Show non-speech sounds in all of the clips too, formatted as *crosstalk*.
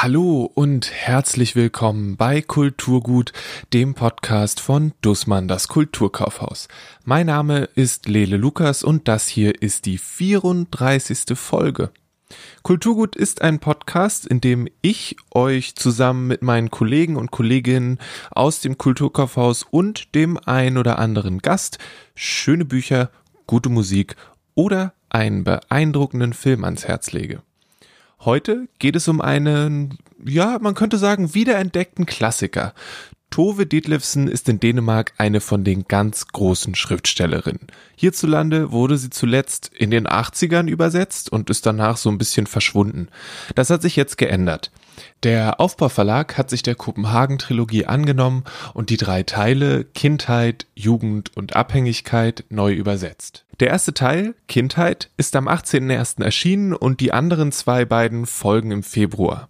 Hallo und herzlich willkommen bei Kulturgut, dem Podcast von Dussmann, das Kulturkaufhaus. Mein Name ist Lele Lukas und das hier ist die 34. Folge. Kulturgut ist ein Podcast, in dem ich euch zusammen mit meinen Kollegen und Kolleginnen aus dem Kulturkaufhaus und dem ein oder anderen Gast schöne Bücher, gute Musik oder einen beeindruckenden Film ans Herz lege. Heute geht es um einen, ja, man könnte sagen, wiederentdeckten Klassiker. Tove Ditlevsen ist in Dänemark eine von den ganz großen Schriftstellerinnen. Hierzulande wurde sie zuletzt in den 80ern übersetzt und ist danach so ein bisschen verschwunden. Das hat sich jetzt geändert. Der Aufbauverlag hat sich der Kopenhagen-Trilogie angenommen und die drei Teile Kindheit, Jugend und Abhängigkeit neu übersetzt. Der erste Teil, Kindheit, ist am 18.01. erschienen und die anderen zwei beiden folgen im Februar.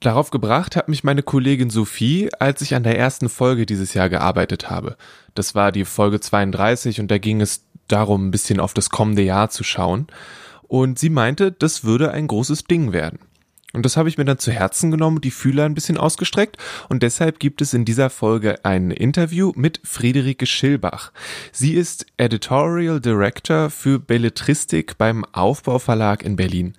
Darauf gebracht hat mich meine Kollegin Sophie, als ich an der ersten Folge dieses Jahr gearbeitet habe. Das war die Folge 32 und da ging es darum, ein bisschen auf das kommende Jahr zu schauen. Und sie meinte, das würde ein großes Ding werden. Und das habe ich mir dann zu Herzen genommen, die Fühler ein bisschen ausgestreckt und deshalb gibt es in dieser Folge ein Interview mit Friederike Schilbach. Sie ist Editorial Director für Belletristik beim Aufbauverlag in Berlin.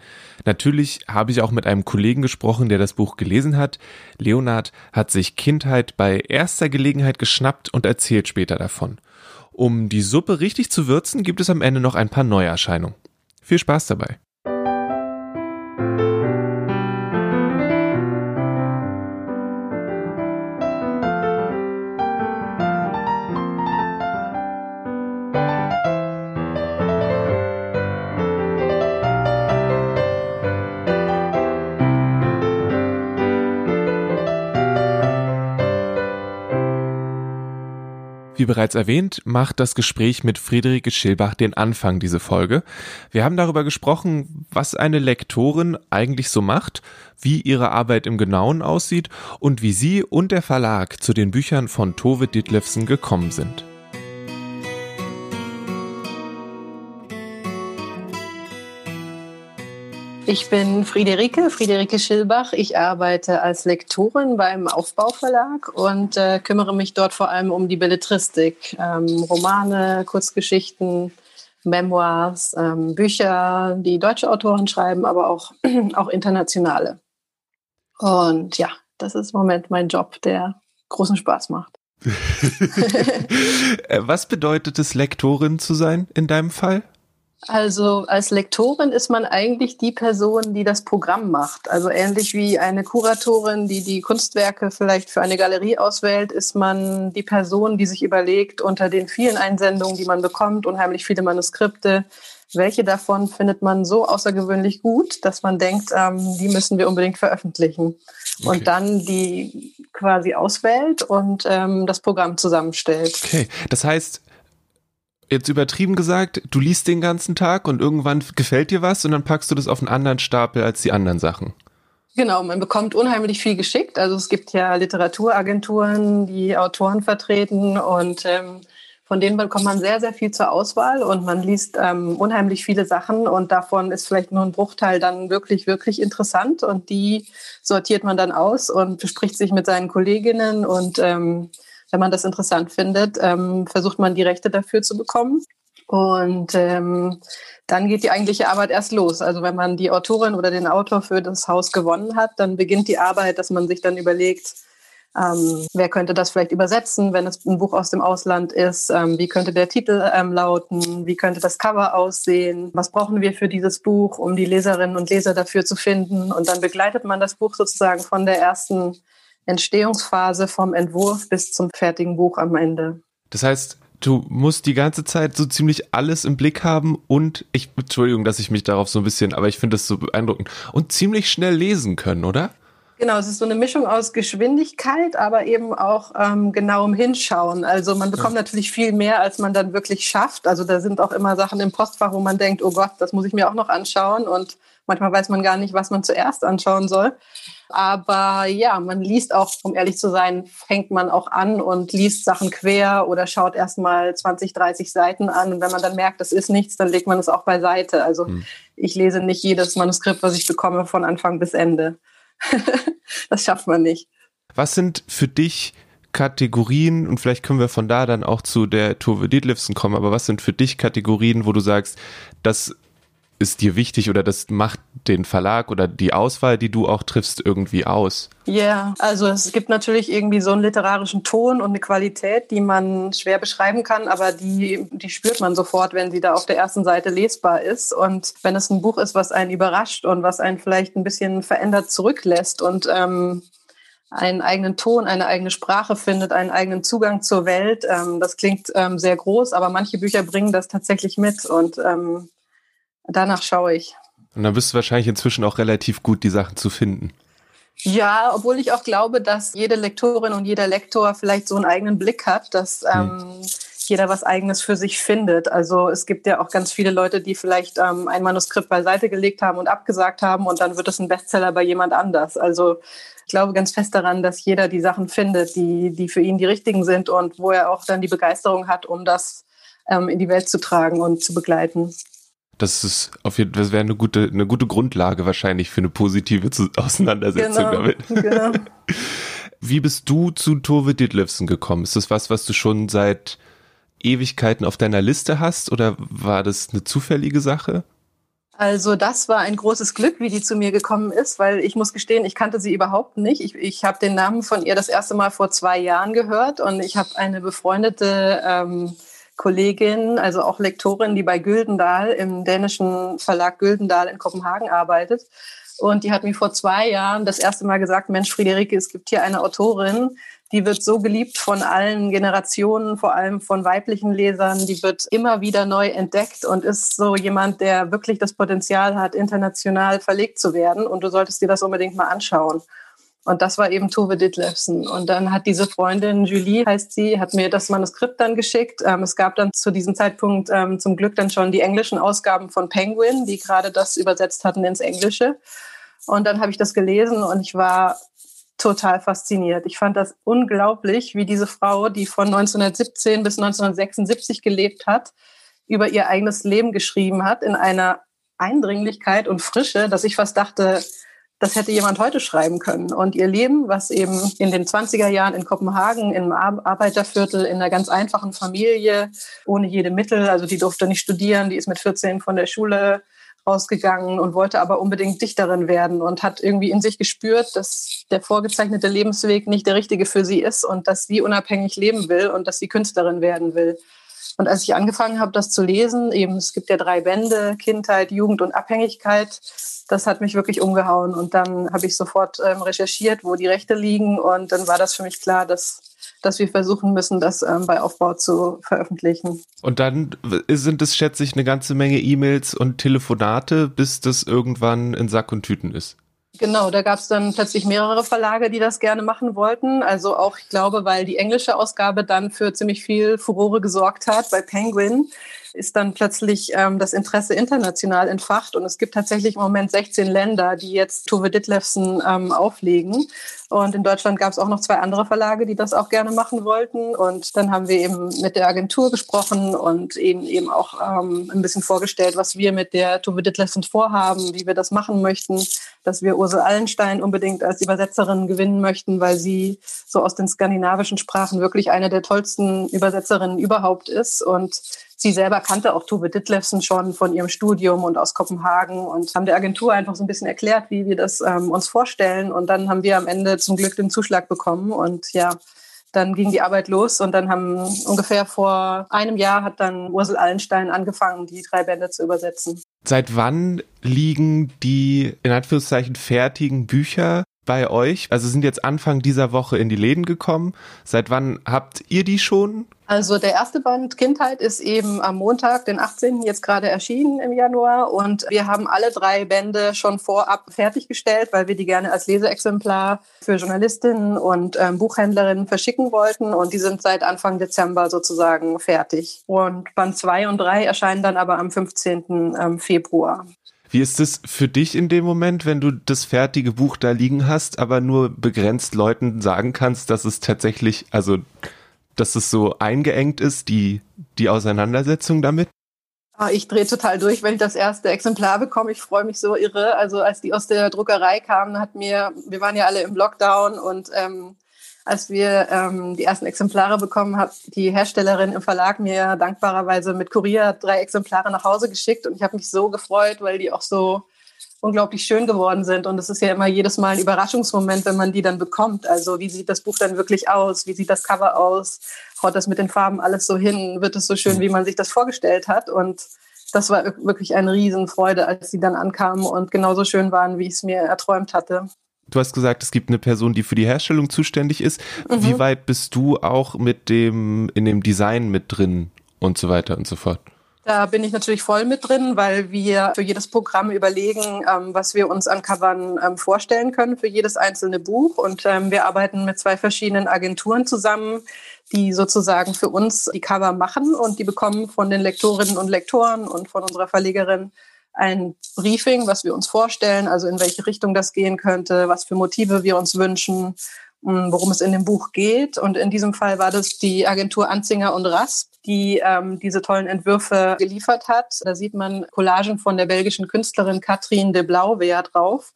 Natürlich habe ich auch mit einem Kollegen gesprochen, der das Buch gelesen hat. Leonard hat sich Kindheit bei erster Gelegenheit geschnappt und erzählt später davon. Um die Suppe richtig zu würzen, gibt es am Ende noch ein paar Neuerscheinungen. Viel Spaß dabei. Wie bereits erwähnt, macht das Gespräch mit Friederike Schilbach den Anfang dieser Folge. Wir haben darüber gesprochen, was eine Lektorin eigentlich so macht, wie ihre Arbeit im Genauen aussieht und wie sie und der Verlag zu den Büchern von Tove Ditlevsen gekommen sind. Ich bin Friederike, Friederike Schilbach. Ich arbeite als Lektorin beim Aufbauverlag und äh, kümmere mich dort vor allem um die Belletristik. Ähm, Romane, Kurzgeschichten, Memoirs, ähm, Bücher, die deutsche Autoren schreiben, aber auch, *clears throat* auch internationale. Und ja, das ist im Moment mein Job, der großen Spaß macht. *laughs* Äh, was bedeutet es, Lektorin zu sein in deinem Fall? Also als Lektorin ist man eigentlich die Person, die das Programm macht. Also ähnlich wie eine Kuratorin, die die Kunstwerke vielleicht für eine Galerie auswählt, ist man die Person, die sich überlegt, unter den vielen Einsendungen, die man bekommt, unheimlich viele Manuskripte, welche davon findet man so außergewöhnlich gut, dass man denkt, ähm, die müssen wir unbedingt veröffentlichen. Okay. Und dann die quasi auswählt und ähm, das Programm zusammenstellt. Okay, das heißt, jetzt übertrieben gesagt, du liest den ganzen Tag und irgendwann gefällt dir was und dann packst du das auf einen anderen Stapel als die anderen Sachen. Genau, man bekommt unheimlich viel geschickt. Also es gibt ja Literaturagenturen, die Autoren vertreten und ähm, von denen bekommt man sehr, sehr viel zur Auswahl und man liest ähm, unheimlich viele Sachen und davon ist vielleicht nur ein Bruchteil dann wirklich, wirklich interessant und die sortiert man dann aus und bespricht sich mit seinen Kolleginnen und ähm, wenn man das interessant findet, ähm, versucht man die Rechte dafür zu bekommen. Und ähm, dann geht die eigentliche Arbeit erst los. Also wenn man die Autorin oder den Autor für das Haus gewonnen hat, dann beginnt die Arbeit, dass man sich dann überlegt, ähm, wer könnte das vielleicht übersetzen, wenn es ein Buch aus dem Ausland ist? Ähm, wie könnte der Titel ähm, lauten? Wie könnte das Cover aussehen? Was brauchen wir für dieses Buch, um die Leserinnen und Leser dafür zu finden? Und dann begleitet man das Buch sozusagen von der ersten Entstehungsphase vom Entwurf bis zum fertigen Buch am Ende. Das heißt, du musst die ganze Zeit so ziemlich alles im Blick haben und ich, Entschuldigung, dass ich mich darauf so ein bisschen, aber ich finde das so beeindruckend und ziemlich schnell lesen können, oder? Genau, es ist so eine Mischung aus Geschwindigkeit, aber eben auch ähm, genauem Hinschauen. Also man bekommt ja. natürlich viel mehr, als man dann wirklich schafft. Also da sind auch immer Sachen im Postfach, wo man denkt, oh Gott, das muss ich mir auch noch anschauen. Und manchmal weiß man gar nicht, was man zuerst anschauen soll. Aber ja, man liest auch, um ehrlich zu sein, fängt man auch an und liest Sachen quer oder schaut erst mal 20, 30 Seiten an. Und wenn man dann merkt, das ist nichts, dann legt man es auch beiseite. Also hm. ich lese nicht jedes Manuskript, was ich bekomme, von Anfang bis Ende. *laughs* das schafft man nicht. Was sind für dich Kategorien, und vielleicht können wir von da dann auch zu der Tove Dietlifsen kommen, aber was sind für dich Kategorien, wo du sagst, das ist dir wichtig oder das macht den Verlag oder die Auswahl, die du auch triffst, irgendwie aus? Ja, yeah, also es gibt natürlich irgendwie so einen literarischen Ton und eine Qualität, die man schwer beschreiben kann, aber die, die spürt man sofort, wenn sie da auf der ersten Seite lesbar ist. Und wenn es ein Buch ist, was einen überrascht und was einen vielleicht ein bisschen verändert zurücklässt und ähm, einen eigenen Ton, eine eigene Sprache findet, einen eigenen Zugang zur Welt. Ähm, das klingt ähm, sehr groß, aber manche Bücher bringen das tatsächlich mit und ähm, danach schaue ich. Und dann bist du wahrscheinlich inzwischen auch relativ gut, die Sachen zu finden. Ja, obwohl ich auch glaube, dass jede Lektorin und jeder Lektor vielleicht so einen eigenen Blick hat, dass hm. ähm, jeder was Eigenes für sich findet. Also es gibt ja auch ganz viele Leute, die vielleicht ähm, ein Manuskript beiseite gelegt haben und abgesagt haben und dann wird es ein Bestseller bei jemand anders. Also ich glaube ganz fest daran, dass jeder die Sachen findet, die, die für ihn die richtigen sind und wo er auch dann die Begeisterung hat, um das ähm, in die Welt zu tragen und zu begleiten. Das ist auf jeden Fall, das wäre eine gute, eine gute Grundlage wahrscheinlich für eine positive Auseinandersetzung genau, damit. *laughs* Genau. *laughs* Wie bist du zu Tove Ditlevsen gekommen? Ist das was, was du schon seit Ewigkeiten auf deiner Liste hast oder war das eine zufällige Sache? Also das war ein großes Glück, wie die zu mir gekommen ist, weil ich muss gestehen, ich kannte sie überhaupt nicht. Ich, ich habe den Namen von ihr das erste Mal vor zwei Jahren gehört und ich habe eine befreundete ähm, Kollegin, also auch Lektorin, die bei Güldendahl im dänischen Verlag Güldendahl in Kopenhagen arbeitet. Und die hat mir vor zwei Jahren das erste Mal gesagt, Mensch, Friederike, es gibt hier eine Autorin, die wird so geliebt von allen Generationen, vor allem von weiblichen Lesern. Die wird immer wieder neu entdeckt und ist so jemand, der wirklich das Potenzial hat, international verlegt zu werden. Und du solltest dir das unbedingt mal anschauen. Und das war eben Tove Ditlevsen. Und dann hat diese Freundin, Julie heißt sie, hat mir das Manuskript dann geschickt. Ähm, es gab dann zu diesem Zeitpunkt ähm, zum Glück dann schon die englischen Ausgaben von Penguin, die gerade das übersetzt hatten ins Englische. Und dann habe ich das gelesen und ich war total fasziniert. Ich fand das unglaublich, wie diese Frau, die von 1917 bis 1976 gelebt hat, über ihr eigenes Leben geschrieben hat, in einer Eindringlichkeit und Frische, dass ich fast dachte, das hätte jemand heute schreiben können. Und ihr Leben, was eben in den 20er Jahren in Kopenhagen, im Arbeiterviertel, in einer ganz einfachen Familie, ohne jede Mittel, also die durfte nicht studieren, die ist mit 14 von der Schule rausgegangen und wollte aber unbedingt Dichterin werden und hat irgendwie in sich gespürt, dass der vorgezeichnete Lebensweg nicht der richtige für sie ist und dass sie unabhängig leben will und dass sie Künstlerin werden will. Und als ich angefangen habe, das zu lesen, eben es gibt ja drei Bände, Kindheit, Jugend und Abhängigkeit, das hat mich wirklich umgehauen. Und dann habe ich sofort ähm, recherchiert, wo die Rechte liegen. Und dann war das für mich klar, dass, dass wir versuchen müssen, das ähm, bei Aufbau zu veröffentlichen. Und dann sind es, schätze ich, eine ganze Menge E-Mails und Telefonate, bis das irgendwann in Sack und Tüten ist. Genau, da gab es dann plötzlich mehrere Verlage, die das gerne machen wollten. Also auch, ich glaube, weil die englische Ausgabe dann für ziemlich viel Furore gesorgt hat bei Penguin ist dann plötzlich ähm, das Interesse international entfacht. Und es gibt tatsächlich im Moment 16 Länder, die jetzt Tove Ditlevsen ähm, auflegen. Und in Deutschland gab es auch noch zwei andere Verlage, die das auch gerne machen wollten. Und dann haben wir eben mit der Agentur gesprochen und eben eben auch ähm, ein bisschen vorgestellt, was wir mit der Tove Ditlevsen vorhaben, wie wir das machen möchten, dass wir Ursel Allenstein unbedingt als Übersetzerin gewinnen möchten, weil sie so aus den skandinavischen Sprachen wirklich eine der tollsten Übersetzerinnen überhaupt ist. Und Sie selber kannte auch Tove Ditlevsen schon von ihrem Studium und aus Kopenhagen und haben der Agentur einfach so ein bisschen erklärt, wie wir das ähm, uns vorstellen. Und dann haben wir am Ende zum Glück den Zuschlag bekommen. Und ja, dann ging die Arbeit los und dann haben ungefähr vor einem Jahr hat dann Ursel Allenstein angefangen, die drei Bände zu übersetzen. Seit wann liegen die in Anführungszeichen fertigen Bücher bei euch? Also sind jetzt Anfang dieser Woche in die Läden gekommen. Seit wann habt ihr die schon? Also der erste Band Kindheit ist eben am Montag, den 18. jetzt gerade erschienen im Januar und wir haben alle drei Bände schon vorab fertiggestellt, weil wir die gerne als Leseexemplar für Journalistinnen und ähm, Buchhändlerinnen verschicken wollten und die sind seit Anfang Dezember sozusagen fertig. Und Band 2 und 3 erscheinen dann aber am 15. Ähm, Februar. Wie ist es für dich in dem Moment, wenn du das fertige Buch da liegen hast, aber nur begrenzt Leuten sagen kannst, dass es tatsächlich, also, dass es so eingeengt ist, die, die Auseinandersetzung damit? Ah, ich drehe total durch, wenn ich das erste Exemplar bekomme. Ich freue mich so irre. Also als die aus der Druckerei kamen, hat mir, wir waren ja alle im Lockdown und ähm, als wir ähm, die ersten Exemplare bekommen, hat die Herstellerin im Verlag mir dankbarerweise mit Kurier drei Exemplare nach Hause geschickt und ich habe mich so gefreut, weil die auch so unglaublich schön geworden sind. Und es ist ja immer jedes Mal ein Überraschungsmoment, wenn man die dann bekommt. Also wie sieht das Buch dann wirklich aus? Wie sieht das Cover aus? Haut das mit den Farben alles so hin? Wird es so schön, wie man sich das vorgestellt hat? Und das war wirklich eine Riesenfreude, als sie dann ankamen und genauso schön waren, wie ich es mir erträumt hatte. Du hast gesagt, es gibt eine Person, die für die Herstellung zuständig ist. Mhm. Wie weit bist du auch mit dem, in dem Design mit drin und so weiter und so fort? Da bin ich natürlich voll mit drin, weil wir für jedes Programm überlegen, ähm, was wir uns an Covern ähm, vorstellen können für jedes einzelne Buch. Und ähm, wir arbeiten mit zwei verschiedenen Agenturen zusammen, die sozusagen für uns die Cover machen und die bekommen von den Lektorinnen und Lektoren und von unserer Verlegerin ein Briefing, was wir uns vorstellen, also in welche Richtung das gehen könnte, was für Motive wir uns wünschen worum es in dem Buch geht. Und in diesem Fall war das die Agentur Anzinger und Rasp, die ähm, diese tollen Entwürfe geliefert hat. Da sieht man Collagen von der belgischen Künstlerin Catherine de Blauwehr drauf.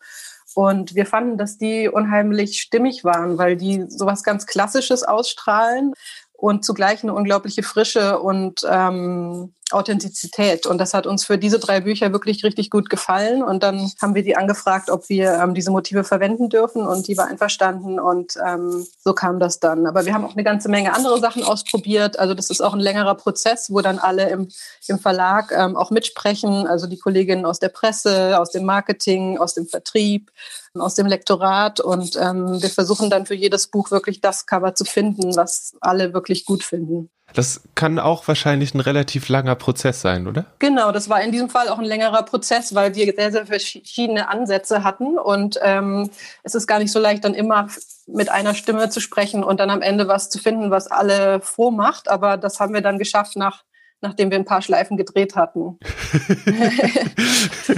Und wir fanden, dass die unheimlich stimmig waren, weil die sowas ganz Klassisches ausstrahlen und zugleich eine unglaubliche Frische und ähm, Authentizität. Und das hat uns für diese drei Bücher wirklich richtig gut gefallen. Und dann haben wir die angefragt, ob wir ähm, diese Motive verwenden dürfen. Und die war einverstanden. Und ähm, so kam das dann. Aber wir haben auch eine ganze Menge andere Sachen ausprobiert. Also das ist auch ein längerer Prozess, wo dann alle im, im Verlag ähm, auch mitsprechen. Also die Kolleginnen aus der Presse, aus dem Marketing, aus dem Vertrieb, aus dem Lektorat. Und ähm, wir versuchen dann für jedes Buch wirklich das Cover zu finden, was alle wirklich gut finden. Das kann auch wahrscheinlich ein relativ langer Prozess sein, oder? Genau, das war in diesem Fall auch ein längerer Prozess, weil wir sehr, sehr verschiedene Ansätze hatten. Und ähm, es ist gar nicht so leicht, dann immer mit einer Stimme zu sprechen und dann am Ende was zu finden, was alle froh macht. Aber das haben wir dann geschafft, nach, nachdem wir ein paar Schleifen gedreht hatten. *laughs*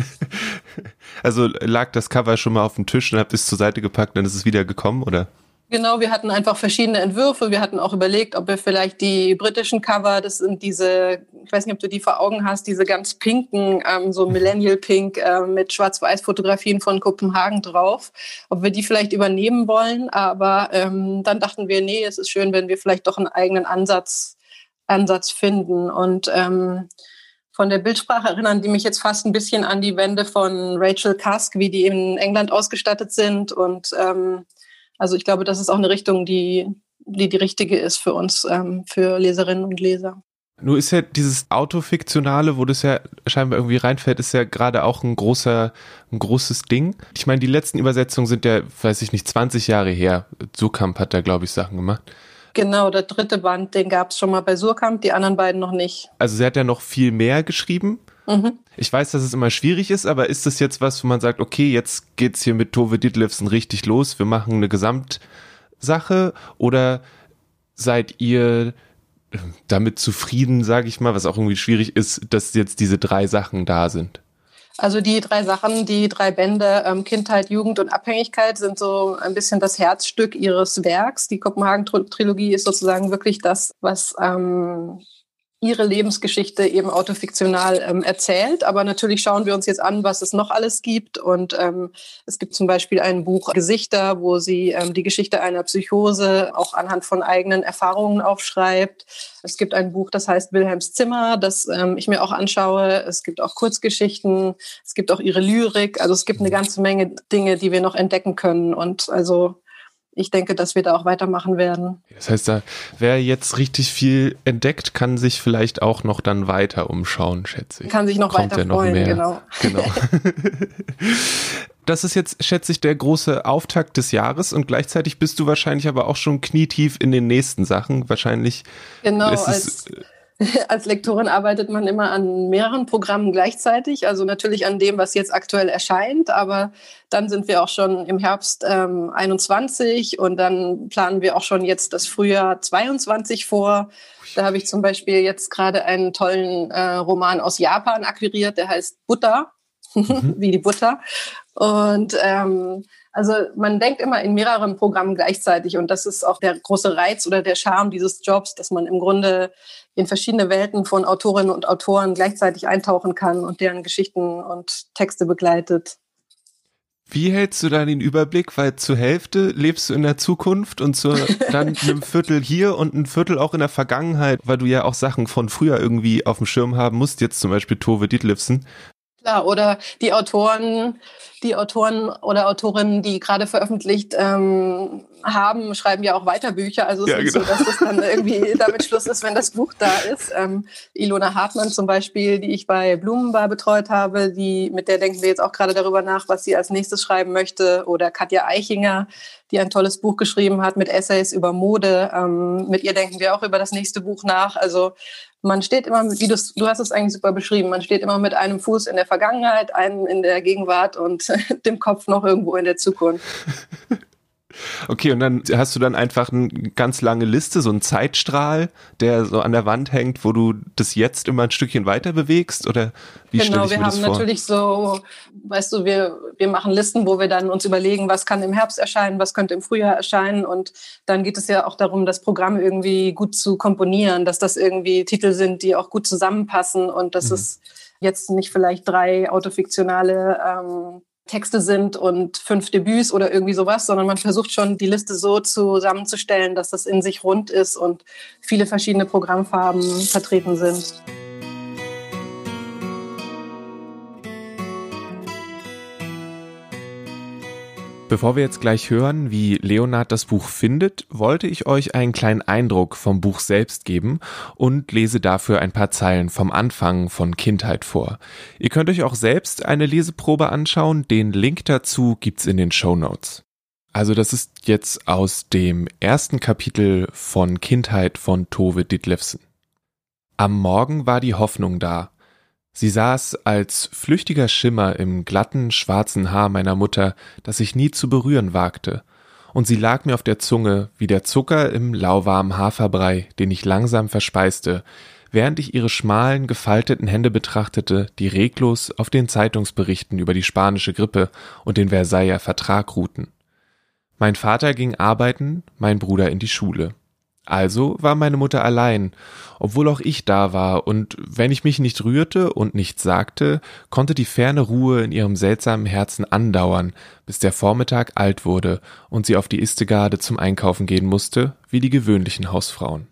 *laughs* also lag das Cover schon mal auf dem Tisch und habt es zur Seite gepackt, dann ist es wieder gekommen, oder? Genau, wir hatten einfach verschiedene Entwürfe. Wir hatten auch überlegt, ob wir vielleicht die britischen Cover, das sind diese, ich weiß nicht, ob du die vor Augen hast, diese ganz pinken, ähm, so Millennial Pink äh, mit Schwarz-Weiß-Fotografien von Kopenhagen drauf, ob wir die vielleicht übernehmen wollen. Aber ähm, dann dachten wir, nee, es ist schön, wenn wir vielleicht doch einen eigenen Ansatz, Ansatz finden. Und ähm, von der Bildsprache erinnern die mich jetzt fast ein bisschen an die Wände von Rachel Cusk, wie die in England ausgestattet sind und ähm, also ich glaube, das ist auch eine Richtung, die die, die richtige ist für uns, ähm, für Leserinnen und Leser. Nur ist ja dieses Autofiktionale, wo das ja scheinbar irgendwie reinfällt, ist ja gerade auch ein großer, ein großes Ding. Ich meine, die letzten Übersetzungen sind ja, weiß ich nicht, 20 Jahre her. Surkamp hat da, glaube ich, Sachen gemacht. Genau, der dritte Band, den gab es schon mal bei Surkamp, die anderen beiden noch nicht. Also sie hat ja noch viel mehr geschrieben. Mhm. Ich weiß, dass es immer schwierig ist, aber ist das jetzt was, wo man sagt, okay, jetzt geht's hier mit Tove Ditlevsen richtig los, wir machen eine Gesamtsache oder seid ihr äh, damit zufrieden, sage ich mal, was auch irgendwie schwierig ist, dass jetzt diese drei Sachen da sind? Also die drei Sachen, die drei Bände ähm, Kindheit, Jugend und Abhängigkeit sind so ein bisschen das Herzstück ihres Werks. Die Kopenhagen-Trilogie ist sozusagen wirklich das, was ähm, ihre Lebensgeschichte eben autofiktional ähm, erzählt. Aber natürlich schauen wir uns jetzt an, was es noch alles gibt. Und ähm, es gibt zum Beispiel ein Buch Gesichter, wo sie ähm, die Geschichte einer Psychose auch anhand von eigenen Erfahrungen aufschreibt. Es gibt ein Buch, das heißt Wilhelms Zimmer, das ähm, ich mir auch anschaue. Es gibt auch Kurzgeschichten. Es gibt auch ihre Lyrik. Also es gibt eine ganze Menge Dinge, die wir noch entdecken können. Und also ich denke, dass wir da auch weitermachen werden. Das heißt, da, wer jetzt richtig viel entdeckt, kann sich vielleicht auch noch dann weiter umschauen, schätze ich. Kann sich noch Kommt weiter ja freuen, genau. genau. *laughs* das ist jetzt, schätze ich, der große Auftakt des Jahres und gleichzeitig bist du wahrscheinlich aber auch schon knietief in den nächsten Sachen. Wahrscheinlich genau, ist es, Als *laughs* Lektorin arbeitet man immer an mehreren Programmen gleichzeitig, also natürlich an dem, was jetzt aktuell erscheint, aber dann sind wir auch schon im Herbst ähm, 21 und dann planen wir auch schon jetzt das Frühjahr 22 vor. Da habe ich zum Beispiel jetzt gerade einen tollen äh, Roman aus Japan akquiriert, der heißt Butter, *laughs* mhm. wie die Butter. Und ähm, Also man denkt immer in mehreren Programmen gleichzeitig und das ist auch der große Reiz oder der Charme dieses Jobs, dass man im Grunde in verschiedene Welten von Autorinnen und Autoren gleichzeitig eintauchen kann und deren Geschichten und Texte begleitet. Wie hältst du da den Überblick? Weil zur Hälfte lebst du in der Zukunft und zur, *laughs* dann einem Viertel hier und ein Viertel auch in der Vergangenheit, weil du ja auch Sachen von früher irgendwie auf dem Schirm haben musst, jetzt zum Beispiel Tove Ditlevsen. Klar, oder die Autoren, die Autoren oder Autorinnen, die gerade veröffentlicht ähm, haben, schreiben ja auch weiter Bücher. Also es ja, ist genau. so, dass das dann irgendwie damit Schluss ist, wenn das Buch da ist. Ähm, Ilona Hartmann zum Beispiel, die ich bei Blumenbar betreut habe, die, mit der denken wir jetzt auch gerade darüber nach, was sie als nächstes schreiben möchte. Oder Katja Eichinger, die ein tolles Buch geschrieben hat mit Essays über Mode. Ähm, mit ihr denken wir auch über das nächste Buch nach. Also man steht immer, wie du, du hast es eigentlich super beschrieben, man steht immer mit einem Fuß in der Vergangenheit, einem in der Gegenwart und *laughs* dem Kopf noch irgendwo in der Zukunft. Okay, und dann hast du dann einfach eine ganz lange Liste, so einen Zeitstrahl, der so an der Wand hängt, wo du das jetzt immer ein Stückchen weiter bewegst? Oder wie genau, wir haben natürlich so, weißt du, wir, wir machen Listen, wo wir dann uns überlegen, was kann im Herbst erscheinen, was könnte im Frühjahr erscheinen. Und dann geht es ja auch darum, das Programm irgendwie gut zu komponieren, dass das irgendwie Titel sind, die auch gut zusammenpassen und dass mhm. es jetzt nicht vielleicht drei autofiktionale ähm, Texte sind und fünf Debüts oder irgendwie sowas, sondern man versucht schon die Liste so zusammenzustellen, dass das in sich rund ist und viele verschiedene Programmfarben vertreten sind. Bevor wir jetzt gleich hören, wie Leonard das Buch findet, wollte ich euch einen kleinen Eindruck vom Buch selbst geben und lese dafür ein paar Zeilen vom Anfang von Kindheit vor. Ihr könnt euch auch selbst eine Leseprobe anschauen, den Link dazu gibt's in den Show Notes. Also das ist jetzt aus dem ersten Kapitel von Kindheit von Tove Ditlevsen. Am Morgen war die Hoffnung da. Sie saß als flüchtiger Schimmer im glatten, schwarzen Haar meiner Mutter, das ich nie zu berühren wagte, und sie lag mir auf der Zunge wie der Zucker im lauwarmen Haferbrei, den ich langsam verspeiste, während ich ihre schmalen, gefalteten Hände betrachtete, die reglos auf den Zeitungsberichten über die spanische Grippe und den Versailler Vertrag ruhten. Mein Vater ging arbeiten, mein Bruder in die Schule. Also war meine Mutter allein, obwohl auch ich da war, und wenn ich mich nicht rührte und nichts sagte, konnte die ferne Ruhe in ihrem seltsamen Herzen andauern, bis der Vormittag alt wurde und sie auf die Istegarde zum Einkaufen gehen musste, wie die gewöhnlichen Hausfrauen.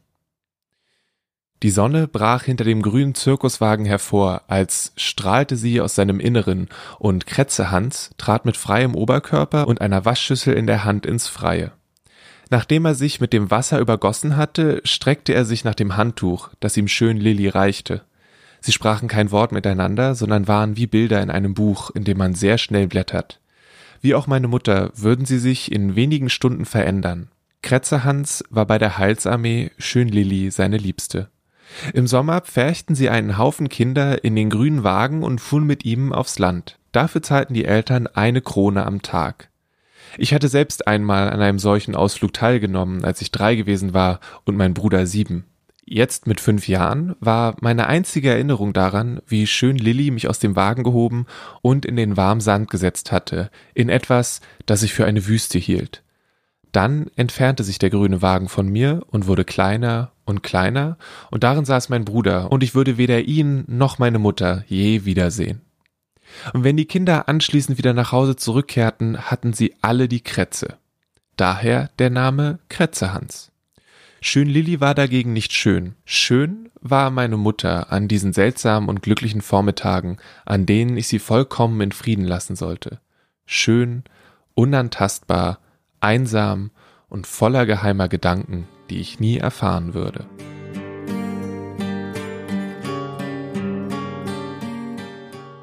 Die Sonne brach hinter dem grünen Zirkuswagen hervor, als strahlte sie aus seinem Inneren, und Kretzehans trat mit freiem Oberkörper und einer Waschschüssel in der Hand ins Freie. Nachdem er sich mit dem Wasser übergossen hatte, streckte er sich nach dem Handtuch, das ihm schön Lilly reichte. Sie sprachen kein Wort miteinander, sondern waren wie Bilder in einem Buch, in dem man sehr schnell blättert. Wie auch meine Mutter würden sie sich in wenigen Stunden verändern. Kretzerhans war bei der Heilsarmee, Schön Lilly seine Liebste. Im Sommer pferchten sie einen Haufen Kinder in den grünen Wagen und fuhren mit ihm aufs Land. Dafür zahlten die Eltern eine Krone am Tag. Ich hatte selbst einmal an einem solchen Ausflug teilgenommen, als ich drei gewesen war und mein Bruder sieben. Jetzt mit fünf Jahren war meine einzige Erinnerung daran, wie schön Lilly mich aus dem Wagen gehoben und in den warmen Sand gesetzt hatte, in etwas, das ich für eine Wüste hielt. Dann entfernte sich der grüne Wagen von mir und wurde kleiner und kleiner, und darin saß mein Bruder, und ich würde weder ihn noch meine Mutter je wiedersehen. Und wenn die Kinder anschließend wieder nach Hause zurückkehrten, hatten sie alle die Krätze. Daher der Name Krätzehans. Schön Lilli war dagegen nicht schön. Schön war meine Mutter an diesen seltsamen und glücklichen Vormittagen, an denen ich sie vollkommen in Frieden lassen sollte. Schön, unantastbar, einsam und voller geheimer Gedanken, die ich nie erfahren würde.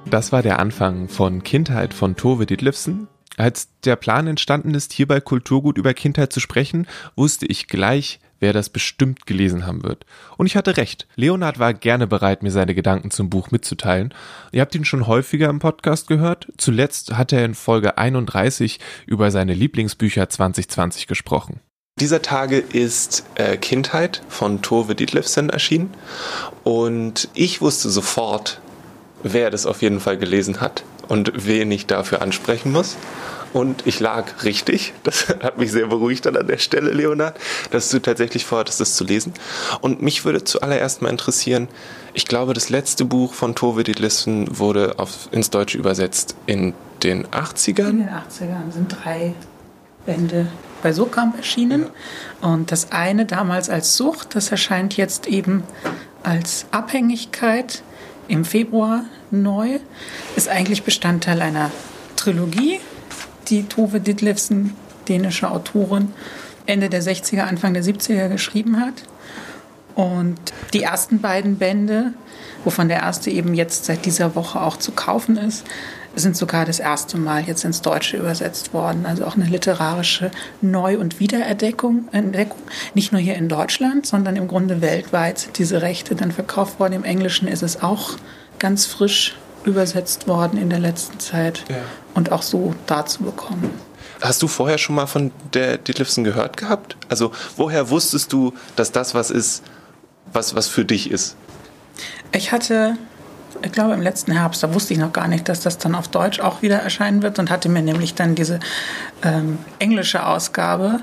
Das war der Anfang von Kindheit von Tove Ditlevsen. Als der Plan entstanden ist, hier bei Kulturgut über Kindheit zu sprechen, wusste ich gleich, wer das bestimmt gelesen haben wird. Und ich hatte recht. Leonard war gerne bereit, mir seine Gedanken zum Buch mitzuteilen. Ihr habt ihn schon häufiger im Podcast gehört. Zuletzt hat er in Folge 31 über seine Lieblingsbücher 2020 gesprochen. Dieser Tage ist äh, Kindheit von Tove Dietlefsen erschienen und ich wusste sofort, wer das auf jeden Fall gelesen hat und wen ich dafür ansprechen muss. Und ich lag richtig. Das *laughs* hat mich sehr beruhigt dann an der Stelle, Leonard, dass du tatsächlich vorhattest, das zu lesen. Und mich würde zuallererst mal interessieren, ich glaube, das letzte Buch von Tove Ditlevsen wurde auf, ins Deutsche übersetzt in den 80ern. In den 80ern sind drei Bände bei Sokamp erschienen. Ja. Und das eine damals als Sucht, das erscheint jetzt eben als Abhängigkeit im Februar neu, ist eigentlich Bestandteil einer Trilogie, die Tove Ditlevsen, dänische Autorin, Ende der 60er, Anfang der 70er geschrieben hat. Und die ersten beiden Bände, wovon der erste eben jetzt seit dieser Woche auch zu kaufen ist, sind sogar das erste Mal jetzt ins Deutsche übersetzt worden. Also auch eine literarische Neu- und Wiederentdeckung. Entdeckung. Nicht nur hier in Deutschland, sondern im Grunde weltweit sind diese Rechte dann verkauft worden. Im Englischen ist es auch ganz frisch übersetzt worden in der letzten Zeit ja. und auch so dazu bekommen. Hast du vorher schon mal von der Detlefsen gehört gehabt? Also woher wusstest du, dass das was ist, was, was für dich ist? Ich hatte ich glaube im letzten Herbst, da wusste ich noch gar nicht, dass das dann auf Deutsch auch wieder erscheinen wird und hatte mir nämlich dann diese ähm, englische Ausgabe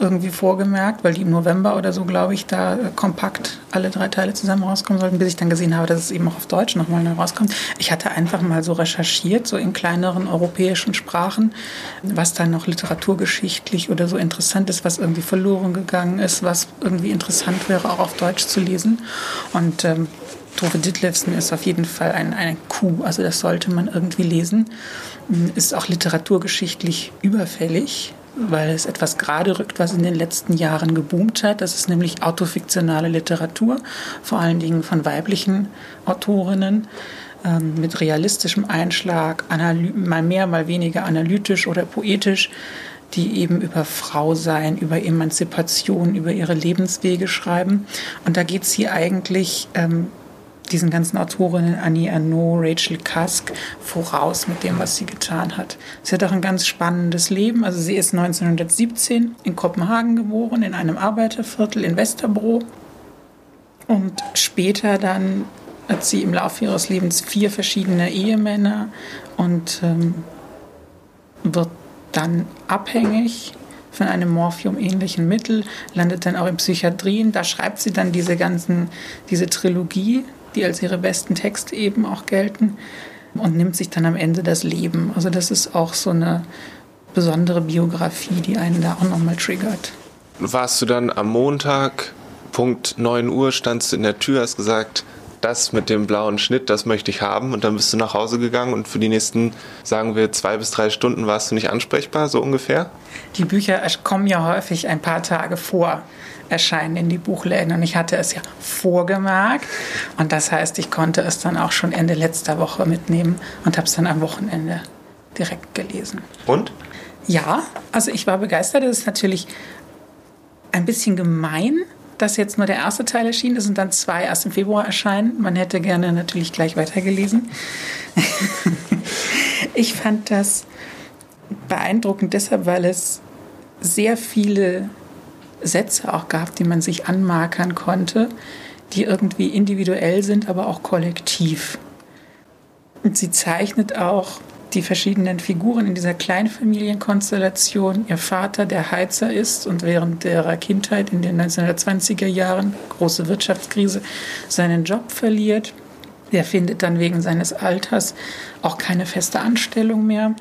irgendwie vorgemerkt, weil die im November oder so, glaube ich, da äh, kompakt alle drei Teile zusammen rauskommen sollten, bis ich dann gesehen habe, dass es eben auch auf Deutsch nochmal neu rauskommt. Ich hatte einfach mal so recherchiert, so in kleineren europäischen Sprachen, was da noch literaturgeschichtlich oder so interessant ist, was irgendwie verloren gegangen ist, was irgendwie interessant wäre, auch auf Deutsch zu lesen. Und ähm, Tove Ditlevsen ist auf jeden Fall ein, eine Kuh, also das sollte man irgendwie lesen. Ist auch literaturgeschichtlich überfällig, weil es etwas gerade rückt, was in den letzten Jahren geboomt hat. Das ist nämlich autofiktionale Literatur, vor allen Dingen von weiblichen Autorinnen ähm, mit realistischem Einschlag, mal mehr, mal weniger analytisch oder poetisch, die eben über Frausein, über Emanzipation, über ihre Lebenswege schreiben. Und da geht es hier eigentlich ähm, diesen ganzen Autorinnen, Annie Arnaud, Rachel Cusk, voraus mit dem, was sie getan hat. Sie hat auch ein ganz spannendes Leben. Also sie ist 1917 in Kopenhagen geboren, in einem Arbeiterviertel in Westerbro. Und später dann hat sie im Laufe ihres Lebens vier verschiedene Ehemänner und ähm, wird dann abhängig von einem Morphium-ähnlichen Mittel, landet dann auch in Psychiatrien. Da schreibt sie dann diese ganzen, diese Trilogie, die als ihre besten Texte eben auch gelten und nimmt sich dann am Ende das Leben. Also das ist auch so eine besondere Biografie, die einen da auch nochmal triggert. Warst du dann am Montag, Punkt 9 Uhr, standst du in der Tür, hast gesagt, das mit dem blauen Schnitt, das möchte ich haben. Und dann bist du nach Hause gegangen und für die nächsten, sagen wir, zwei bis drei Stunden warst du nicht ansprechbar, so ungefähr? Die Bücher kommen ja häufig ein paar Tage vor erscheinen in die Buchläden. Und ich hatte es ja vorgemerkt. Und das heißt, ich konnte es dann auch schon Ende letzter Woche mitnehmen und habe es dann am Wochenende direkt gelesen. Und? Ja, also ich war begeistert. Es ist natürlich ein bisschen gemein, dass jetzt nur der erste Teil erschienen ist und dann zwei erst im Februar erscheinen. Man hätte gerne natürlich gleich weitergelesen. *laughs* ich fand das beeindruckend deshalb, weil es sehr viele Sätze auch gab, die man sich anmarkern konnte, die irgendwie individuell sind, aber auch kollektiv. Und sie zeichnet auch die verschiedenen Figuren in dieser Kleinfamilienkonstellation. Ihr Vater, der Heizer ist und während ihrer Kindheit in den 1920er Jahren, große Wirtschaftskrise, seinen Job verliert. Der findet dann wegen seines Alters auch keine feste Anstellung mehr.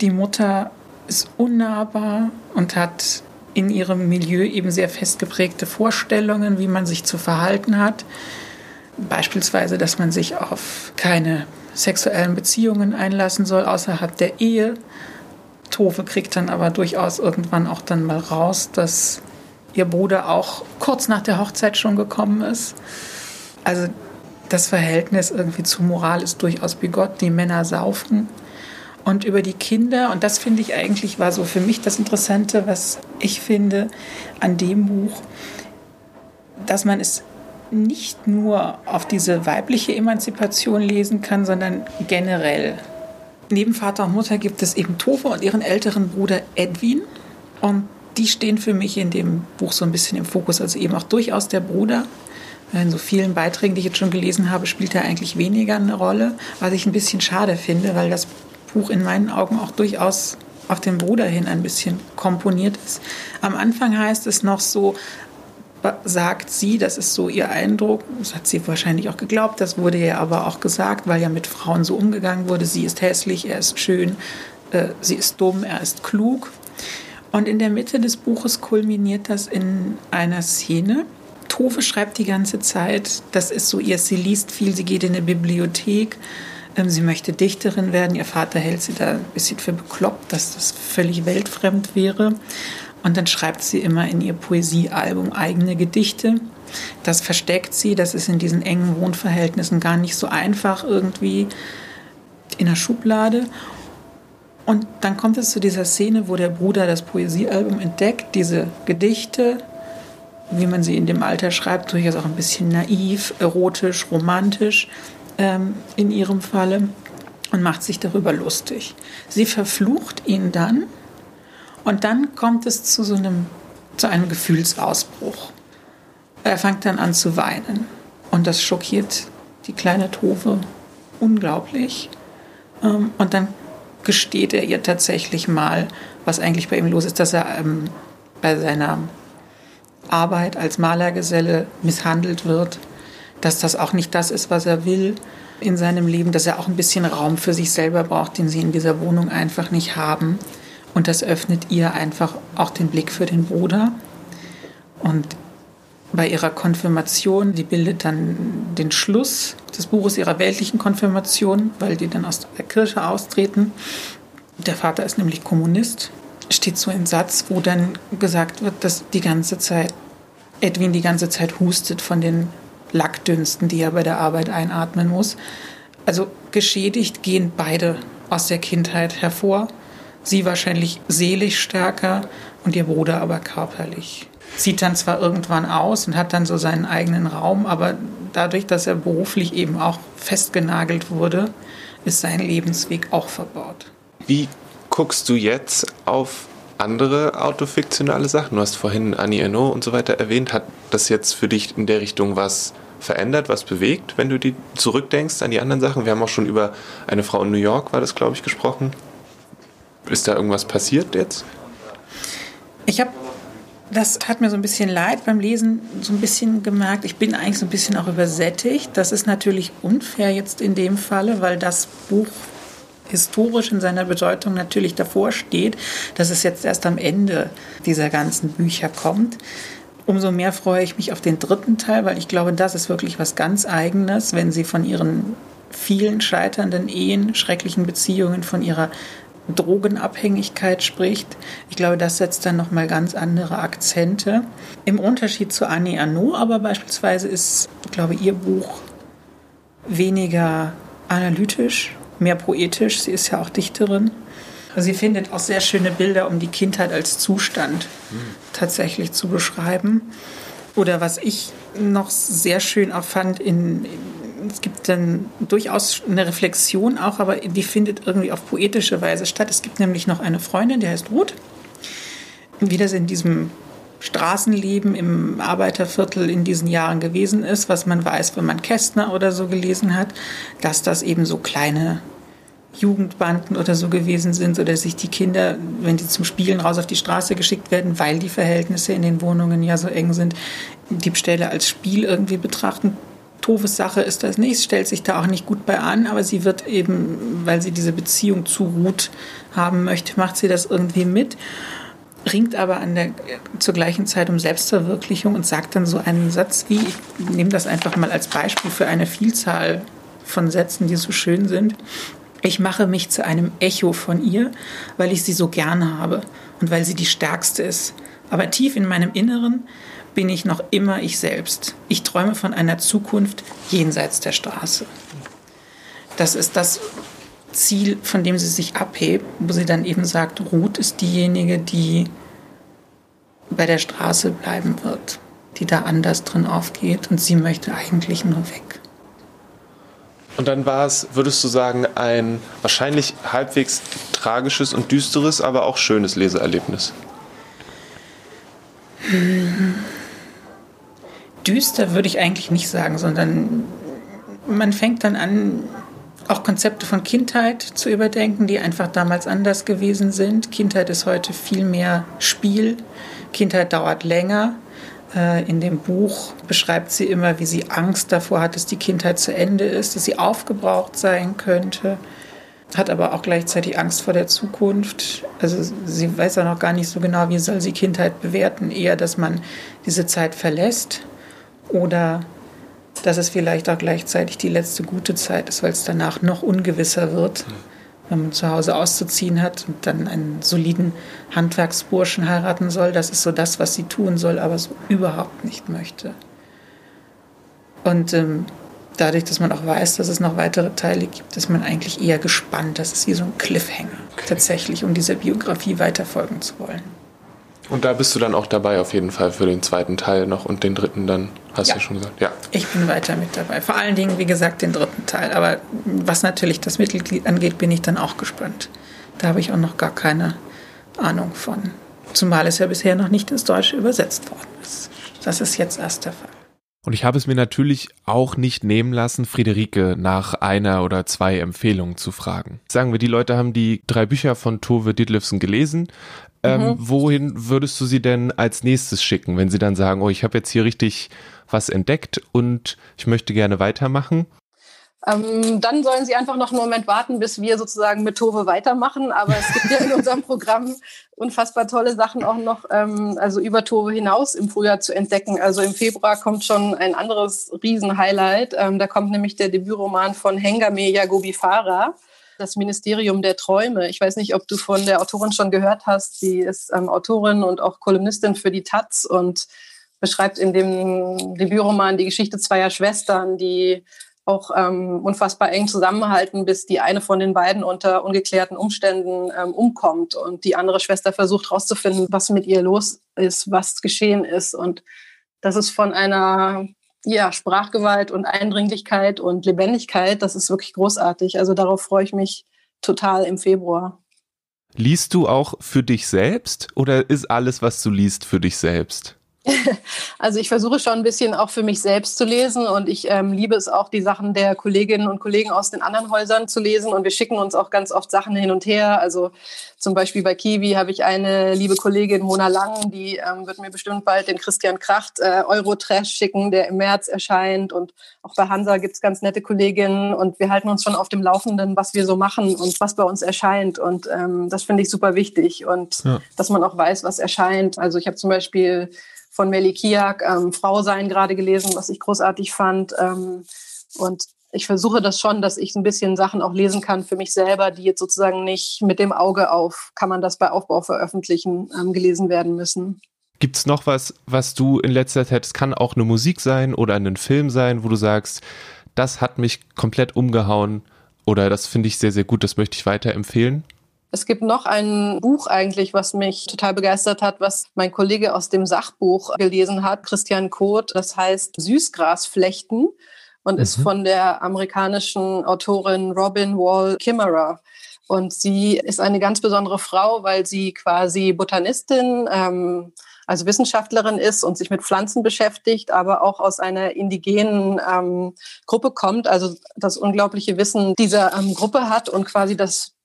Die Mutter ist unnahbar und hat in ihrem Milieu eben sehr festgeprägte Vorstellungen, wie man sich zu verhalten hat. Beispielsweise, dass man sich auf keine sexuellen Beziehungen einlassen soll außerhalb der Ehe. Tove kriegt dann aber durchaus irgendwann auch dann mal raus, dass ihr Bruder auch kurz nach der Hochzeit schon gekommen ist. Also das Verhältnis irgendwie zur Moral ist durchaus bigott. Die Männer saufen und über die Kinder. Und das finde ich eigentlich war so für mich das Interessante, was ich finde an dem Buch, dass man es nicht nur auf diese weibliche Emanzipation lesen kann, sondern generell. Neben Vater und Mutter gibt es eben Tove und ihren älteren Bruder Edwin. Und die stehen für mich in dem Buch so ein bisschen im Fokus. Also eben auch durchaus der Bruder. In so vielen Beiträgen, die ich jetzt schon gelesen habe, spielt er eigentlich weniger eine Rolle, was ich ein bisschen schade finde, weil das Buch in meinen Augen auch durchaus auf den Bruder hin ein bisschen komponiert ist. Am Anfang heißt es noch so, sagt sie, das ist so ihr Eindruck, das hat sie wahrscheinlich auch geglaubt, das wurde ihr aber auch gesagt, weil ja mit Frauen so umgegangen wurde, sie ist hässlich, er ist schön, äh, sie ist dumm, er ist klug. Und in der Mitte des Buches kulminiert das in einer Szene. Tove schreibt die ganze Zeit, das ist so ihr, sie liest viel, sie geht in eine Bibliothek, sie möchte Dichterin werden, ihr Vater hält sie da ein bisschen für bekloppt, dass das völlig weltfremd wäre. Und dann schreibt sie immer in ihr Poesiealbum eigene Gedichte. Das versteckt sie, das ist in diesen engen Wohnverhältnissen gar nicht so einfach irgendwie in der Schublade. Und dann kommt es zu dieser Szene, wo der Bruder das Poesiealbum entdeckt, diese Gedichte, wie man sie in dem Alter schreibt, durchaus auch ein bisschen naiv, erotisch, romantisch ähm, in ihrem Falle und macht sich darüber lustig. Sie verflucht ihn dann und dann kommt es zu so einem, zu einem Gefühlsausbruch. Er fängt dann an zu weinen. Und das schockiert die kleine Tove unglaublich. Ähm, und dann gesteht er ihr tatsächlich mal, was eigentlich bei ihm los ist, dass er ähm, bei seiner Arbeit als Malergeselle misshandelt wird, dass das auch nicht das ist, was er will in seinem Leben, dass er auch ein bisschen Raum für sich selber braucht, den sie in dieser Wohnung einfach nicht haben. Und das öffnet ihr einfach auch den Blick für den Bruder. Und bei ihrer Konfirmation, die bildet dann den Schluss des Buches ihrer weltlichen Konfirmation, weil die dann aus der Kirche austreten. Der Vater ist nämlich Kommunist. Steht so ein Satz, wo dann gesagt wird, dass die ganze Zeit Edwin die ganze Zeit hustet von den Lackdünsten, die er bei der Arbeit einatmen muss. Also geschädigt gehen beide aus der Kindheit hervor. Sie wahrscheinlich seelisch stärker und ihr Bruder aber körperlich. Sieht dann zwar irgendwann aus und hat dann so seinen eigenen Raum, aber dadurch, dass er beruflich eben auch festgenagelt wurde, ist sein Lebensweg auch verbaut. Wie guckst du jetzt auf andere autofiktionale Sachen? Du hast vorhin Annie Ernaux und so weiter erwähnt. Hat das jetzt für dich in der Richtung was verändert, was bewegt, wenn du die zurückdenkst an die anderen Sachen? Wir haben auch schon über eine Frau in New York, war das, glaube ich, gesprochen. Ist da irgendwas passiert jetzt? Ich habe, das hat mir so ein bisschen leid beim Lesen, so ein bisschen gemerkt, ich bin eigentlich so ein bisschen auch übersättigt. Das ist natürlich unfair jetzt in dem Falle, weil das Buch historisch in seiner Bedeutung natürlich davor steht, dass es jetzt erst am Ende dieser ganzen Bücher kommt. Umso mehr freue ich mich auf den dritten Teil, weil ich glaube, das ist wirklich was ganz Eigenes, wenn sie von ihren vielen scheiternden Ehen, schrecklichen Beziehungen, von ihrer Drogenabhängigkeit spricht. Ich glaube, das setzt dann nochmal ganz andere Akzente. Im Unterschied zu Annie Arnaud aber beispielsweise ist, glaube ich, ihr Buch weniger analytisch, mehr poetisch. Sie ist ja auch Dichterin. Sie findet auch sehr schöne Bilder, um die Kindheit als Zustand tatsächlich zu beschreiben. Oder was ich noch sehr schön auch fand in, in es gibt dann durchaus eine Reflexion auch, aber die findet irgendwie auf poetische Weise statt. Es gibt nämlich noch eine Freundin, die heißt Ruth, wie das in diesem Straßenleben im Arbeiterviertel in diesen Jahren gewesen ist, was man weiß, wenn man Kästner oder so gelesen hat, dass das eben so kleine Jugendbanden oder so gewesen sind oder sich die Kinder, wenn die zum Spielen raus auf die Straße geschickt werden, weil die Verhältnisse in den Wohnungen ja so eng sind, Diebstähle als Spiel irgendwie betrachten Toves Sache ist das nicht, stellt sich da auch nicht gut bei an, aber sie wird eben, weil sie diese Beziehung zu Ruth haben möchte, macht sie das irgendwie mit, ringt aber an der, zur gleichen Zeit um Selbstverwirklichung und sagt dann so einen Satz wie, ich nehme das einfach mal als Beispiel für eine Vielzahl von Sätzen, die so schön sind. Ich mache mich zu einem Echo von ihr, weil ich sie so gern habe und weil sie die stärkste ist. Aber tief in meinem Inneren bin ich noch immer ich selbst. Ich träume von einer Zukunft jenseits der Straße. Das ist das Ziel, von dem sie sich abhebt, wo sie dann eben sagt, Ruth ist diejenige, die bei der Straße bleiben wird, die da anders drin aufgeht und sie möchte eigentlich nur weg. Und dann war es, würdest du sagen, ein wahrscheinlich halbwegs tragisches und düsteres, aber auch schönes Leseerlebnis? Düster würde ich eigentlich nicht sagen, sondern man fängt dann an, auch Konzepte von Kindheit zu überdenken, die einfach damals anders gewesen sind. Kindheit ist heute viel mehr Spiel. Kindheit dauert länger. Äh, in dem Buch beschreibt sie immer, wie sie Angst davor hat, dass die Kindheit zu Ende ist, dass sie aufgebraucht sein könnte, hat aber auch gleichzeitig Angst vor der Zukunft. Also sie weiß auch noch gar nicht so genau, wie soll sie Kindheit bewerten. Eher, dass man diese Zeit verlässt oder dass es vielleicht auch gleichzeitig die letzte gute Zeit ist, weil es danach noch ungewisser wird, wenn man zu Hause auszuziehen hat und dann einen soliden Handwerksburschen heiraten soll. Das ist so das, was sie tun soll, aber so überhaupt nicht möchte. Und ähm, dadurch, dass man auch weiß, dass es noch weitere Teile gibt, ist man eigentlich eher gespannt. Das ist wie so ein Cliffhanger okay. tatsächlich, um dieser Biografie weiterfolgen zu wollen. Und da bist du dann auch dabei auf jeden Fall für den zweiten Teil noch und den dritten dann, hast ja. du ja schon gesagt. Ja. Ich bin weiter mit dabei. Vor allen Dingen, wie gesagt, den dritten Teil. Aber was natürlich das Mittelglied angeht, bin ich dann auch gespannt. Da habe ich auch noch gar keine Ahnung von. Zumal es ja bisher noch nicht ins Deutsche übersetzt worden ist. Das ist jetzt erst der Fall. Und ich habe es mir natürlich auch nicht nehmen lassen, Friederike nach einer oder zwei Empfehlungen zu fragen. Sagen wir, die Leute haben die drei Bücher von Tove Ditlevsen gelesen. Ähm, mhm. Wohin würdest du sie denn als nächstes schicken, wenn sie dann sagen, oh, ich habe jetzt hier richtig was entdeckt und ich möchte gerne weitermachen? Ähm, dann sollen Sie einfach noch einen Moment warten, bis wir sozusagen mit Tove weitermachen. Aber es gibt ja in unserem Programm unfassbar tolle Sachen auch noch, ähm, also über Tove hinaus im Frühjahr zu entdecken. Also im Februar kommt schon ein anderes Riesenhighlight. Ähm, da kommt nämlich der Debütroman von Hengame Yagobi Farah das Ministerium der Träume. Ich weiß nicht, ob du von der Autorin schon gehört hast. Sie ist ähm, Autorin und auch Kolumnistin für die Taz und beschreibt in dem Debütroman die Geschichte zweier Schwestern, die auch ähm, unfassbar eng zusammenhalten, bis die eine von den beiden unter ungeklärten Umständen ähm, umkommt und die andere Schwester versucht herauszufinden, was mit ihr los ist, was geschehen ist. Und das ist von einer ja, Sprachgewalt und Eindringlichkeit und Lebendigkeit, das ist wirklich großartig. Also darauf freue ich mich total im Februar. Liest du auch für dich selbst oder ist alles, was du liest, für dich selbst? *laughs* Also ich versuche schon ein bisschen auch für mich selbst zu lesen und ich ähm, liebe es auch, die Sachen der Kolleginnen und Kollegen aus den anderen Häusern zu lesen und wir schicken uns auch ganz oft Sachen hin und her. Also zum Beispiel bei Kiwi habe ich eine liebe Kollegin, Mona Lang, die ähm, wird mir bestimmt bald den Christian Kracht äh, Euro-Trash schicken, der im März erscheint und auch bei Hansa gibt es ganz nette Kolleginnen und wir halten uns schon auf dem Laufenden, was wir so machen und was bei uns erscheint und ähm, das finde ich super wichtig und ja. dass man auch weiß, was erscheint. Also ich habe zum Beispiel von Melly Kiak, ähm, Frau sein gerade gelesen, was ich großartig fand. Ähm, und ich versuche das schon, dass ich ein bisschen Sachen auch lesen kann für mich selber, die jetzt sozusagen nicht mit dem Auge auf, kann man das bei Aufbau veröffentlichen, ähm, gelesen werden müssen. Gibt es noch was, was du in letzter Zeit, es kann auch eine Musik sein oder ein Film sein, wo du sagst, das hat mich komplett umgehauen oder das finde ich sehr, sehr gut, das möchte ich weiterempfehlen? Es gibt noch ein Buch eigentlich, was mich total begeistert hat, was mein Kollege aus dem Sachbuch gelesen hat, Christian Koth. Das heißt Süßgrasflechten und mhm. ist von der amerikanischen Autorin Robin Wall Kimmerer. Und sie ist eine ganz besondere Frau, weil sie quasi Botanistin, ähm, also Wissenschaftlerin ist und sich mit Pflanzen beschäftigt, aber auch aus einer indigenen ähm, Gruppe kommt, also das unglaubliche Wissen dieser ähm, Gruppe hat und quasi das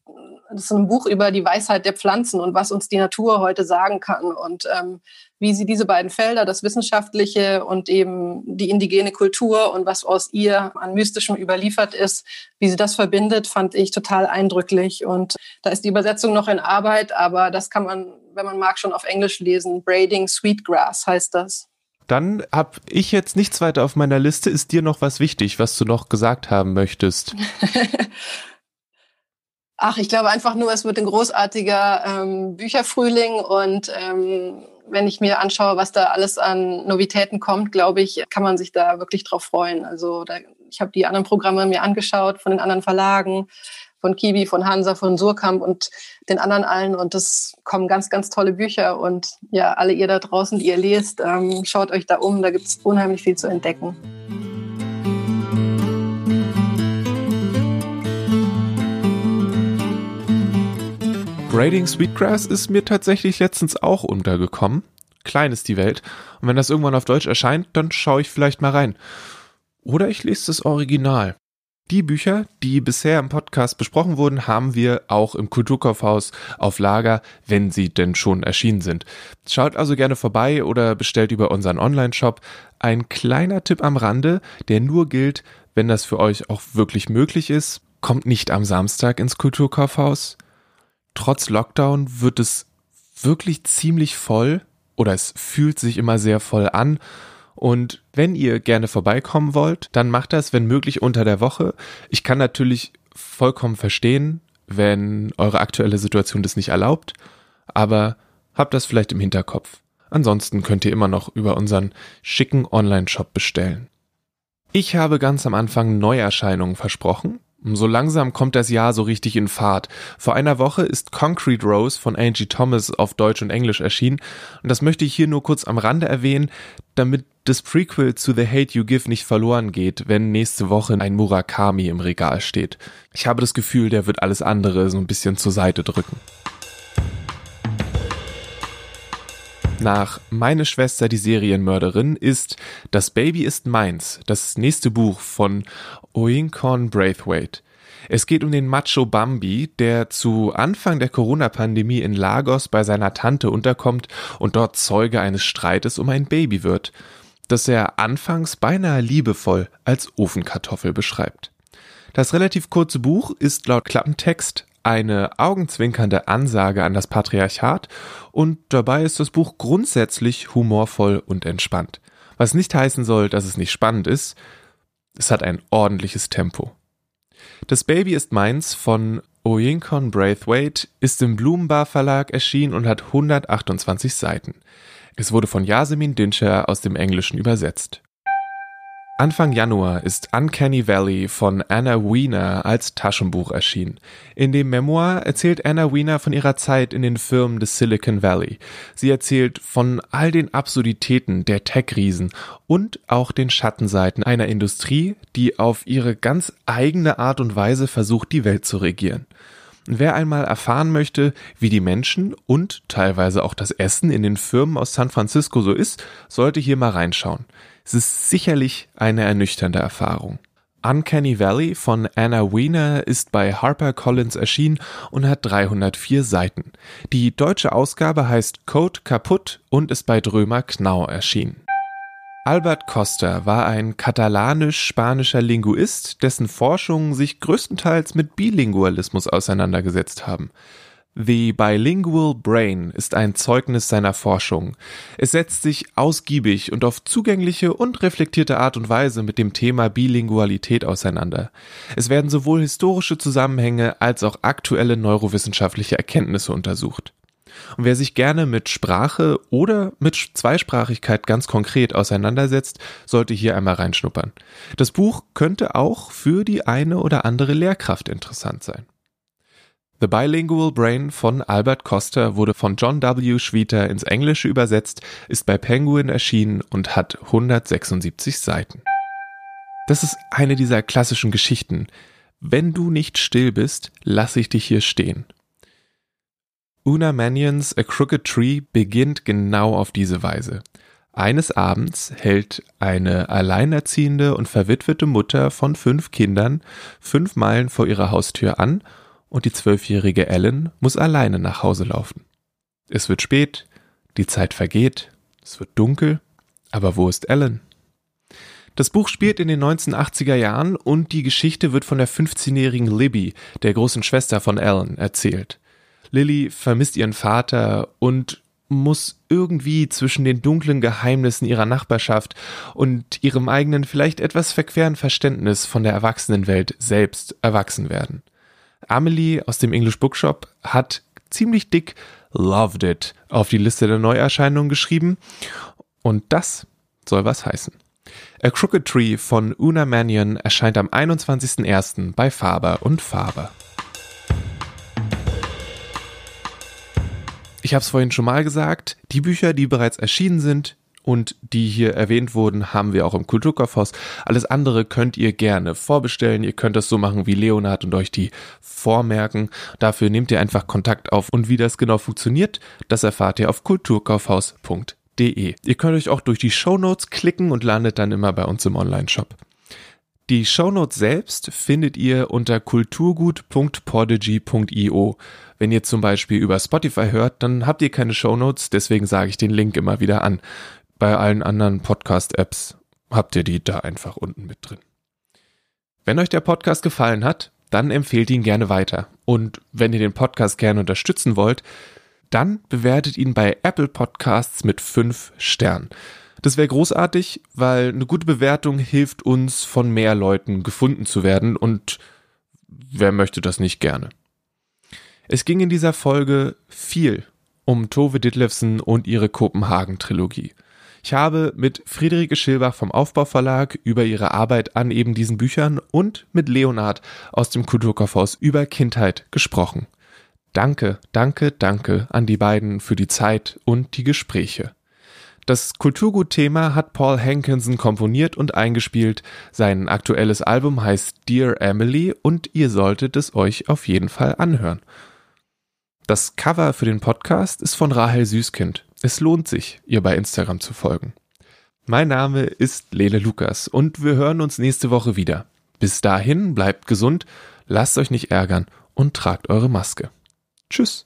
das ist ein Buch über die Weisheit der Pflanzen und was uns die Natur heute sagen kann und ähm, wie sie diese beiden Felder, das Wissenschaftliche und eben die indigene Kultur und was aus ihr an Mystischem überliefert ist, wie sie das verbindet, fand ich total eindrücklich. Und da ist die Übersetzung noch in Arbeit, aber das kann man, wenn man mag, schon auf Englisch lesen. Braiding Sweetgrass heißt das. Dann habe ich jetzt nichts weiter auf meiner Liste. Ist dir noch was wichtig, was du noch gesagt haben möchtest? *laughs* Ach, ich glaube einfach nur, es wird ein großartiger ähm, Bücherfrühling und ähm, wenn ich mir anschaue, was da alles an Novitäten kommt, glaube ich, kann man sich da wirklich drauf freuen. Also da, ich habe die anderen Programme mir angeschaut von den anderen Verlagen, von Kiwi, von Hansa, von Surkamp und den anderen allen und es kommen ganz, ganz tolle Bücher und ja, alle ihr da draußen, die ihr lest, ähm, schaut euch da um, da gibt es unheimlich viel zu entdecken. Braiding Sweetgrass ist mir tatsächlich letztens auch untergekommen. Klein ist die Welt. Und wenn das irgendwann auf Deutsch erscheint, dann schaue ich vielleicht mal rein. Oder ich lese das Original. Die Bücher, die bisher im Podcast besprochen wurden, haben wir auch im Kulturkaufhaus auf Lager, wenn sie denn schon erschienen sind. Schaut also gerne vorbei oder bestellt über unseren Online-Shop. Ein kleiner Tipp am Rande, der nur gilt, wenn das für euch auch wirklich möglich ist. Kommt nicht am Samstag ins Kulturkaufhaus. Trotz Lockdown wird es wirklich ziemlich voll oder es fühlt sich immer sehr voll an und wenn ihr gerne vorbeikommen wollt, dann macht das, wenn möglich, unter der Woche. Ich kann natürlich vollkommen verstehen, wenn eure aktuelle Situation das nicht erlaubt, aber habt das vielleicht im Hinterkopf. Ansonsten könnt ihr immer noch über unseren schicken Online-Shop bestellen. Ich habe ganz am Anfang Neuerscheinungen versprochen so langsam kommt das Jahr so richtig in Fahrt. Vor einer Woche ist Concrete Rose von Angie Thomas auf Deutsch und Englisch erschienen und das möchte ich hier nur kurz am Rande erwähnen, damit das Prequel zu The Hate You Give nicht verloren geht, wenn nächste Woche ein Murakami im Regal steht. Ich habe das Gefühl, der wird alles andere so ein bisschen zur Seite drücken. Nach Meine Schwester die Serienmörderin ist Das Baby ist meins, das nächste Buch von Oinkorn Braithwaite. Es geht um den Macho Bambi, der zu Anfang der Corona-Pandemie in Lagos bei seiner Tante unterkommt und dort Zeuge eines Streites um ein Baby wird, das er anfangs beinahe liebevoll als Ofenkartoffel beschreibt. Das relativ kurze Buch ist laut Klappentext eine augenzwinkernde Ansage an das Patriarchat und dabei ist das Buch grundsätzlich humorvoll und entspannt. Was nicht heißen soll, dass es nicht spannend ist, es hat ein ordentliches Tempo. Das Baby ist meins von Oyinkon Braithwaite ist im Blumenbar Verlag erschienen und hat 128 Seiten. Es wurde von Yasemin Dinscher aus dem Englischen übersetzt. Anfang Januar ist Uncanny Valley von Anna Wiener als Taschenbuch erschienen. In dem Memoir erzählt Anna Wiener von ihrer Zeit in den Firmen des Silicon Valley. Sie erzählt von all den Absurditäten der Tech-Riesen und auch den Schattenseiten einer Industrie, die auf ihre ganz eigene Art und Weise versucht, die Welt zu regieren. Wer einmal erfahren möchte, wie die Menschen und teilweise auch das Essen in den Firmen aus San Francisco so ist, sollte hier mal reinschauen. Es ist sicherlich eine ernüchternde Erfahrung. Uncanny Valley von Anna Wiener ist bei HarperCollins erschienen und hat 304 Seiten. Die deutsche Ausgabe heißt Code kaputt und ist bei Drömer Knau erschienen. Albert Costa war ein katalanisch-spanischer Linguist, dessen Forschungen sich größtenteils mit Bilingualismus auseinandergesetzt haben. The Bilingual Brain ist ein Zeugnis seiner Forschung. Es setzt sich ausgiebig und auf zugängliche und reflektierte Art und Weise mit dem Thema Bilingualität auseinander. Es werden sowohl historische Zusammenhänge als auch aktuelle neurowissenschaftliche Erkenntnisse untersucht. Und wer sich gerne mit Sprache oder mit Zweisprachigkeit ganz konkret auseinandersetzt, sollte hier einmal reinschnuppern. Das Buch könnte auch für die eine oder andere Lehrkraft interessant sein. The Bilingual Brain von Albert Costa wurde von John W. Schwieter ins Englische übersetzt, ist bei Penguin erschienen und hat 176 Seiten. Das ist eine dieser klassischen Geschichten. Wenn du nicht still bist, lass ich dich hier stehen. Una Manions A Crooked Tree beginnt genau auf diese Weise. Eines Abends hält eine alleinerziehende und verwitwete Mutter von fünf Kindern fünf Meilen vor ihrer Haustür an und die zwölfjährige Ellen muss alleine nach Hause laufen. Es wird spät, die Zeit vergeht, es wird dunkel, aber wo ist Ellen? Das Buch spielt in den 1980er Jahren und die Geschichte wird von der 15-jährigen Libby, der großen Schwester von Ellen, erzählt. Lily vermisst ihren Vater und muss irgendwie zwischen den dunklen Geheimnissen ihrer Nachbarschaft und ihrem eigenen vielleicht etwas verqueren Verständnis von der Erwachsenenwelt selbst erwachsen werden. Amelie aus dem English Bookshop hat ziemlich dick Loved It auf die Liste der Neuerscheinungen geschrieben. Und das soll was heißen. A Crooked Tree von Una Mannion erscheint am 21.01. bei Faber und Faber. Ich habe es vorhin schon mal gesagt, die Bücher, die bereits erschienen sind, und die hier erwähnt wurden, haben wir auch im Kulturkaufhaus. Alles andere könnt ihr gerne vorbestellen. Ihr könnt das so machen wie Leonard und euch die vormerken. Dafür nehmt ihr einfach Kontakt auf und wie das genau funktioniert, das erfahrt ihr auf kulturkaufhaus.de. Ihr könnt euch auch durch die Show Notes klicken und landet dann immer bei uns im Online-Shop. Die Shownotes selbst findet ihr unter kulturgut.podigy.io. Wenn ihr zum Beispiel über Spotify hört, dann habt ihr keine Shownotes, deswegen sage ich den Link immer wieder an. Bei allen anderen Podcast-Apps habt ihr die da einfach unten mit drin. Wenn euch der Podcast gefallen hat, dann empfehlt ihn gerne weiter. Und wenn ihr den Podcast gerne unterstützen wollt, dann bewertet ihn bei Apple Podcasts mit fünf Sternen. Das wäre großartig, weil eine gute Bewertung hilft uns, von mehr Leuten gefunden zu werden und wer möchte das nicht gerne? Es ging in dieser Folge viel um Tove Ditlevsen und ihre Kopenhagen-Trilogie. Ich habe mit Friederike Schilbach vom Aufbauverlag über ihre Arbeit an eben diesen Büchern und mit Leonard aus dem Kulturkaufhaus über Kindheit gesprochen. Danke, danke, danke an die beiden für die Zeit und die Gespräche. Das Kulturgut-Thema hat Paul Hankinson komponiert und eingespielt. Sein aktuelles Album heißt Dear Emily und ihr solltet es euch auf jeden Fall anhören. Das Cover für den Podcast ist von Rahel Süßkind. Es lohnt sich, ihr bei Instagram zu folgen. Mein Name ist Lele Lukas und wir hören uns nächste Woche wieder. Bis dahin bleibt gesund, lasst euch nicht ärgern und tragt eure Maske. Tschüss.